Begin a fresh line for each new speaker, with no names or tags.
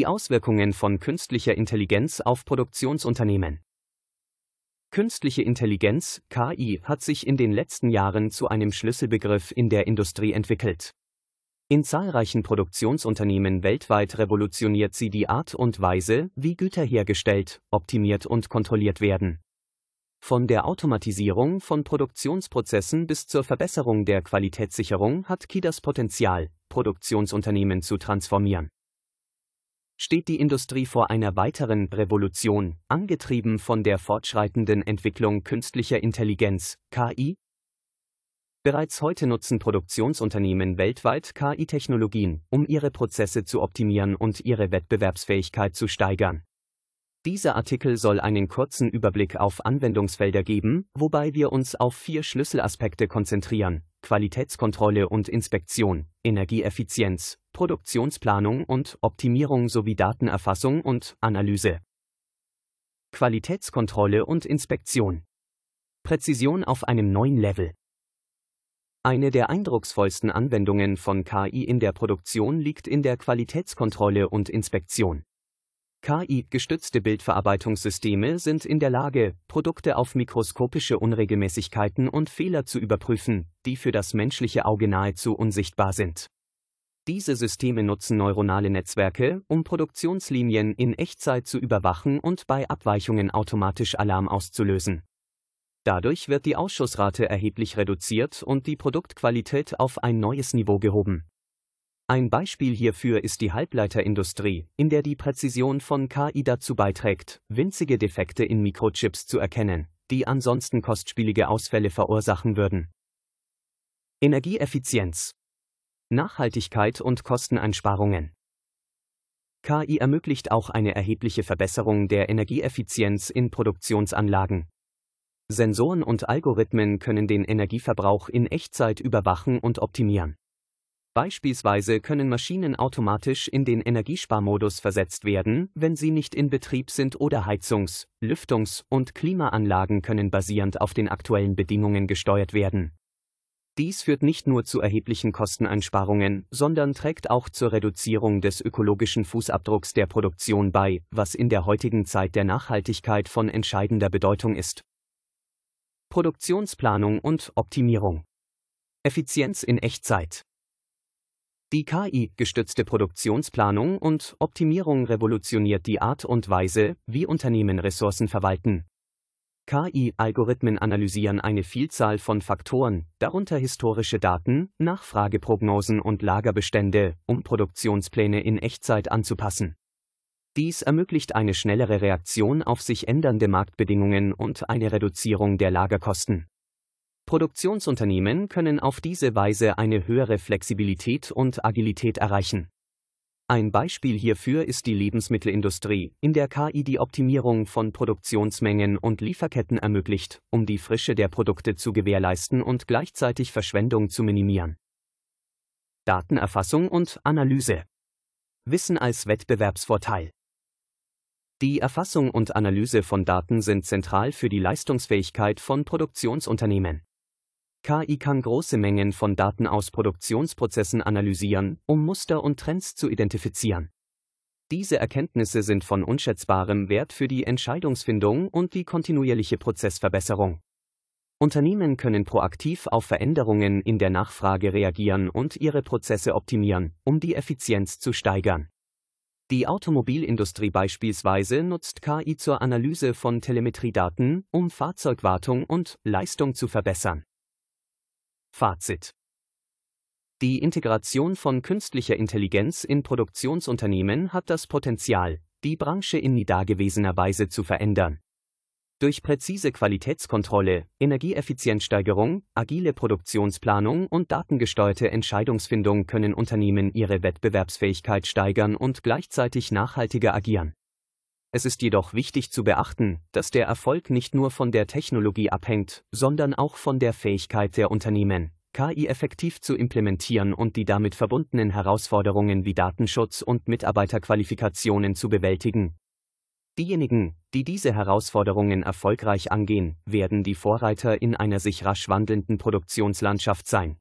Die Auswirkungen von künstlicher Intelligenz auf Produktionsunternehmen. Künstliche Intelligenz, KI, hat sich in den letzten Jahren zu einem Schlüsselbegriff in der Industrie entwickelt. In zahlreichen Produktionsunternehmen weltweit revolutioniert sie die Art und Weise, wie Güter hergestellt, optimiert und kontrolliert werden. Von der Automatisierung von Produktionsprozessen bis zur Verbesserung der Qualitätssicherung hat KI das Potenzial, Produktionsunternehmen zu transformieren steht die Industrie vor einer weiteren Revolution, angetrieben von der fortschreitenden Entwicklung künstlicher Intelligenz, KI? Bereits heute nutzen Produktionsunternehmen weltweit KI-Technologien, um ihre Prozesse zu optimieren und ihre Wettbewerbsfähigkeit zu steigern. Dieser Artikel soll einen kurzen Überblick auf Anwendungsfelder geben, wobei wir uns auf vier Schlüsselaspekte konzentrieren, Qualitätskontrolle und Inspektion, Energieeffizienz, Produktionsplanung und Optimierung sowie Datenerfassung und Analyse. Qualitätskontrolle und Inspektion. Präzision auf einem neuen Level. Eine der eindrucksvollsten Anwendungen von KI in der Produktion liegt in der Qualitätskontrolle und Inspektion. KI-gestützte Bildverarbeitungssysteme sind in der Lage, Produkte auf mikroskopische Unregelmäßigkeiten und Fehler zu überprüfen, die für das menschliche Auge nahezu unsichtbar sind. Diese Systeme nutzen neuronale Netzwerke, um Produktionslinien in Echtzeit zu überwachen und bei Abweichungen automatisch Alarm auszulösen. Dadurch wird die Ausschussrate erheblich reduziert und die Produktqualität auf ein neues Niveau gehoben. Ein Beispiel hierfür ist die Halbleiterindustrie, in der die Präzision von KI dazu beiträgt, winzige Defekte in Mikrochips zu erkennen, die ansonsten kostspielige Ausfälle verursachen würden. Energieeffizienz Nachhaltigkeit und Kosteneinsparungen KI ermöglicht auch eine erhebliche Verbesserung der Energieeffizienz in Produktionsanlagen. Sensoren und Algorithmen können den Energieverbrauch in Echtzeit überwachen und optimieren. Beispielsweise können Maschinen automatisch in den Energiesparmodus versetzt werden, wenn sie nicht in Betrieb sind oder Heizungs-, Lüftungs- und Klimaanlagen können basierend auf den aktuellen Bedingungen gesteuert werden. Dies führt nicht nur zu erheblichen Kosteneinsparungen, sondern trägt auch zur Reduzierung des ökologischen Fußabdrucks der Produktion bei, was in der heutigen Zeit der Nachhaltigkeit von entscheidender Bedeutung ist. Produktionsplanung und Optimierung. Effizienz in Echtzeit. Die KI-gestützte Produktionsplanung und Optimierung revolutioniert die Art und Weise, wie Unternehmen Ressourcen verwalten. KI-Algorithmen analysieren eine Vielzahl von Faktoren, darunter historische Daten, Nachfrageprognosen und Lagerbestände, um Produktionspläne in Echtzeit anzupassen. Dies ermöglicht eine schnellere Reaktion auf sich ändernde Marktbedingungen und eine Reduzierung der Lagerkosten. Produktionsunternehmen können auf diese Weise eine höhere Flexibilität und Agilität erreichen. Ein Beispiel hierfür ist die Lebensmittelindustrie, in der KI die Optimierung von Produktionsmengen und Lieferketten ermöglicht, um die Frische der Produkte zu gewährleisten und gleichzeitig Verschwendung zu minimieren. Datenerfassung und Analyse. Wissen als Wettbewerbsvorteil. Die Erfassung und Analyse von Daten sind zentral für die Leistungsfähigkeit von Produktionsunternehmen. KI kann große Mengen von Daten aus Produktionsprozessen analysieren, um Muster und Trends zu identifizieren. Diese Erkenntnisse sind von unschätzbarem Wert für die Entscheidungsfindung und die kontinuierliche Prozessverbesserung. Unternehmen können proaktiv auf Veränderungen in der Nachfrage reagieren und ihre Prozesse optimieren, um die Effizienz zu steigern. Die Automobilindustrie beispielsweise nutzt KI zur Analyse von Telemetriedaten, um Fahrzeugwartung und Leistung zu verbessern. Fazit Die Integration von künstlicher Intelligenz in Produktionsunternehmen hat das Potenzial, die Branche in nie dagewesener Weise zu verändern. Durch präzise Qualitätskontrolle, Energieeffizienzsteigerung, agile Produktionsplanung und datengesteuerte Entscheidungsfindung können Unternehmen ihre Wettbewerbsfähigkeit steigern und gleichzeitig nachhaltiger agieren. Es ist jedoch wichtig zu beachten, dass der Erfolg nicht nur von der Technologie abhängt, sondern auch von der Fähigkeit der Unternehmen, KI effektiv zu implementieren und die damit verbundenen Herausforderungen wie Datenschutz und Mitarbeiterqualifikationen zu bewältigen. Diejenigen, die diese Herausforderungen erfolgreich angehen, werden die Vorreiter in einer sich rasch wandelnden Produktionslandschaft sein.